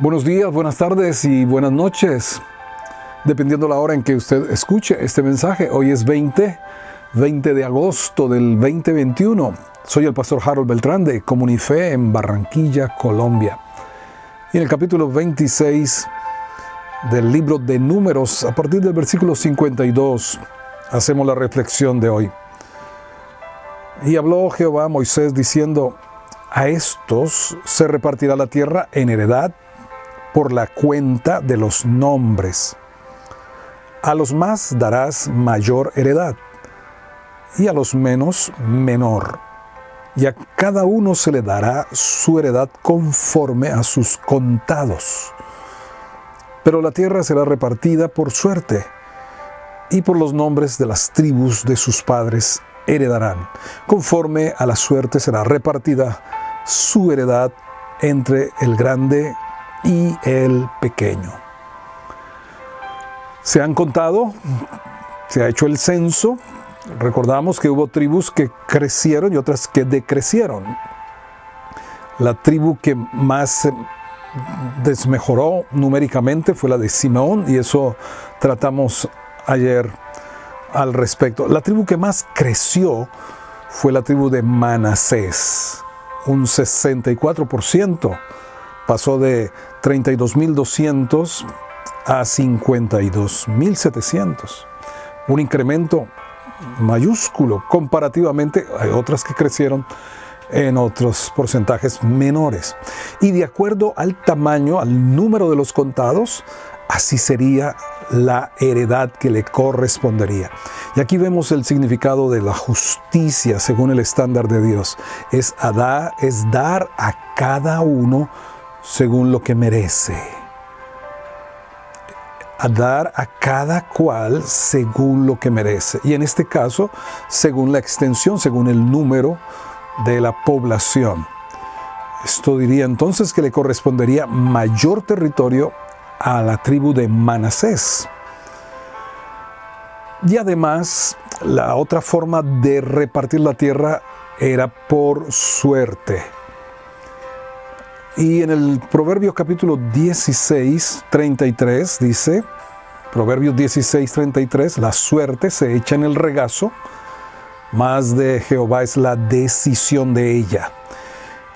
Buenos días, buenas tardes y buenas noches, dependiendo la hora en que usted escuche este mensaje. Hoy es 20, 20 de agosto del 2021. Soy el pastor Harold Beltrán de Comunife en Barranquilla, Colombia. Y en el capítulo 26 del libro de Números, a partir del versículo 52, hacemos la reflexión de hoy. Y habló Jehová a Moisés diciendo, a estos se repartirá la tierra en heredad por la cuenta de los nombres. A los más darás mayor heredad y a los menos menor. Y a cada uno se le dará su heredad conforme a sus contados. Pero la tierra será repartida por suerte, y por los nombres de las tribus de sus padres heredarán. Conforme a la suerte será repartida su heredad entre el grande y el pequeño. Se han contado, se ha hecho el censo, recordamos que hubo tribus que crecieron y otras que decrecieron. La tribu que más desmejoró numéricamente fue la de Simeón y eso tratamos ayer al respecto. La tribu que más creció fue la tribu de Manasés, un 64%. Pasó de 32.200 a 52.700. Un incremento mayúsculo comparativamente. Hay otras que crecieron en otros porcentajes menores. Y de acuerdo al tamaño, al número de los contados, así sería la heredad que le correspondería. Y aquí vemos el significado de la justicia según el estándar de Dios. Es, es dar a cada uno según lo que merece. A dar a cada cual según lo que merece. Y en este caso, según la extensión, según el número de la población. Esto diría entonces que le correspondería mayor territorio a la tribu de Manasés. Y además, la otra forma de repartir la tierra era por suerte. Y en el Proverbio capítulo 16, 33 dice, Proverbios 16, 33, la suerte se echa en el regazo, más de Jehová es la decisión de ella.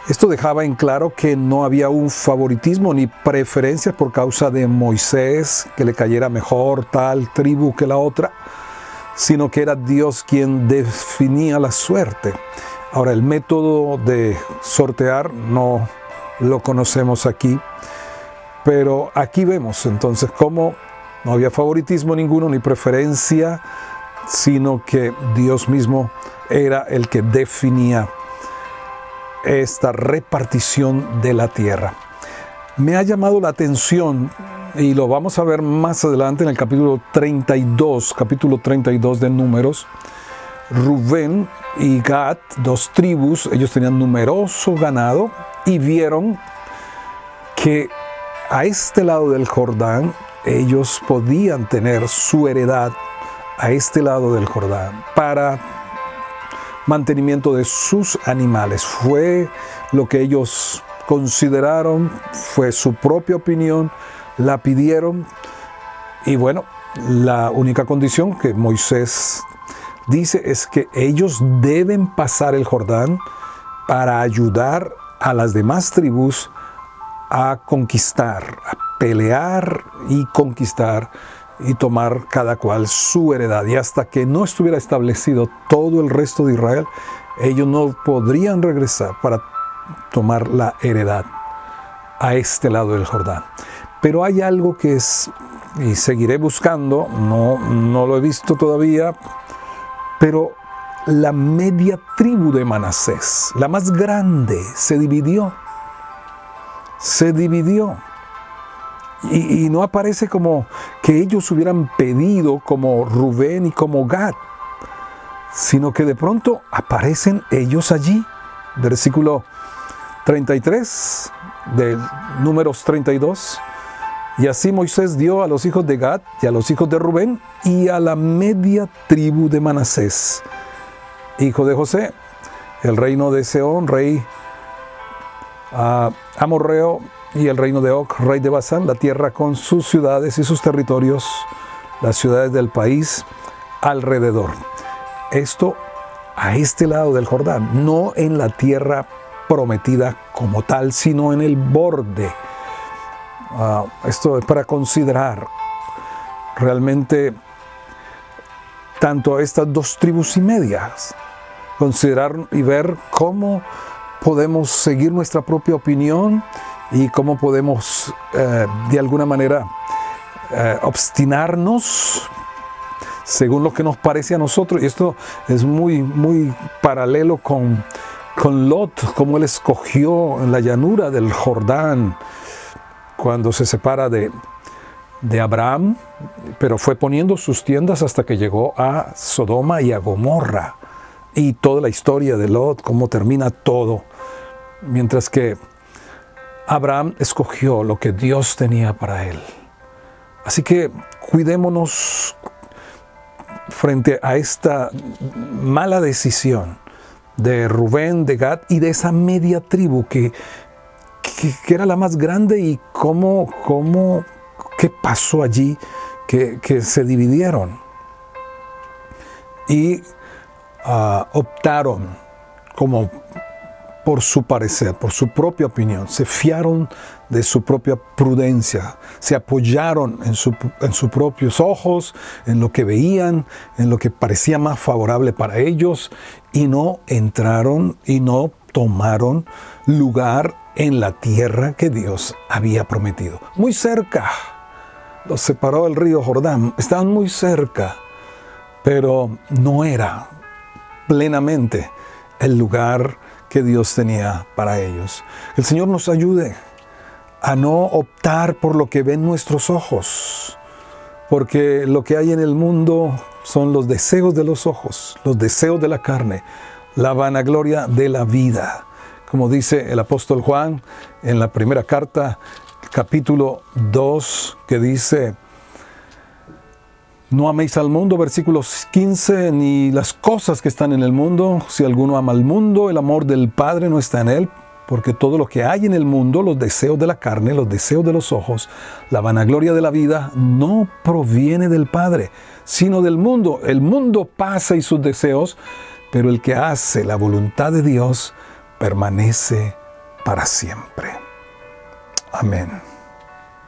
Esto dejaba en claro que no había un favoritismo ni preferencia por causa de Moisés, que le cayera mejor tal tribu que la otra, sino que era Dios quien definía la suerte. Ahora, el método de sortear no lo conocemos aquí, pero aquí vemos entonces cómo no había favoritismo ninguno ni preferencia, sino que Dios mismo era el que definía esta repartición de la tierra. Me ha llamado la atención y lo vamos a ver más adelante en el capítulo 32, capítulo 32 de Números. Rubén y Gad, dos tribus, ellos tenían numeroso ganado y vieron que a este lado del Jordán ellos podían tener su heredad a este lado del Jordán para mantenimiento de sus animales. Fue lo que ellos consideraron, fue su propia opinión, la pidieron y bueno, la única condición que Moisés dice es que ellos deben pasar el Jordán para ayudar a las demás tribus a conquistar, a pelear y conquistar y tomar cada cual su heredad. Y hasta que no estuviera establecido todo el resto de Israel, ellos no podrían regresar para tomar la heredad a este lado del Jordán. Pero hay algo que es, y seguiré buscando, no, no lo he visto todavía, pero la media tribu de Manasés, la más grande, se dividió. Se dividió. Y, no aparece como que ellos hubieran pedido como Rubén y como Gad, sino que de pronto aparecen ellos allí. Versículo 33 de números 32. Y así Moisés dio a los hijos de Gad y a los hijos de Rubén y a la media tribu de Manasés, hijo de José, el reino de Seón, rey ah, amorreo y el reino de Og, rey de Basán, la tierra con sus ciudades y sus territorios, las ciudades del país alrededor. Esto a este lado del Jordán, no en la tierra prometida como tal, sino en el borde. Ah, esto es para considerar realmente tanto estas dos tribus y medias, considerar y ver cómo podemos seguir nuestra propia opinión y cómo podemos eh, de alguna manera eh, obstinarnos según lo que nos parece a nosotros. Y esto es muy, muy paralelo con, con Lot, como él escogió en la llanura del Jordán cuando se separa de, de Abraham, pero fue poniendo sus tiendas hasta que llegó a Sodoma y a Gomorra. Y toda la historia de Lot, cómo termina todo. Mientras que Abraham escogió lo que Dios tenía para él. Así que cuidémonos frente a esta mala decisión de Rubén, de Gad y de esa media tribu que, que, era la más grande y cómo, cómo qué pasó allí que, se dividieron y ah, optaron como por su parecer, por su propia opinión, se fiaron de su propia prudencia, se apoyaron en, sus propios ojos, en lo que veían, en lo que parecía más favorable para ellos, y no entraron y no tomaron lugar en la tierra que Dios había prometido. Muy cerca, los separó el río Jordán, estaban muy cerca, pero no era plenamente el lugar que Dios tenía para ellos. El Señor nos ayude a no optar por lo que ven nuestros ojos, porque lo que hay en el mundo son los deseos de los ojos, los deseos de la carne, la vanagloria de la vida. Como dice el apóstol Juan en la primera carta, capítulo 2, que dice, no améis al mundo, versículo 15, ni las cosas que están en el mundo. Si alguno ama al mundo, el amor del Padre no está en él, porque todo lo que hay en el mundo, los deseos de la carne, los deseos de los ojos, la vanagloria de la vida, no proviene del Padre, sino del mundo. El mundo pasa y sus deseos, pero el que hace la voluntad de Dios permanece para siempre. Amén.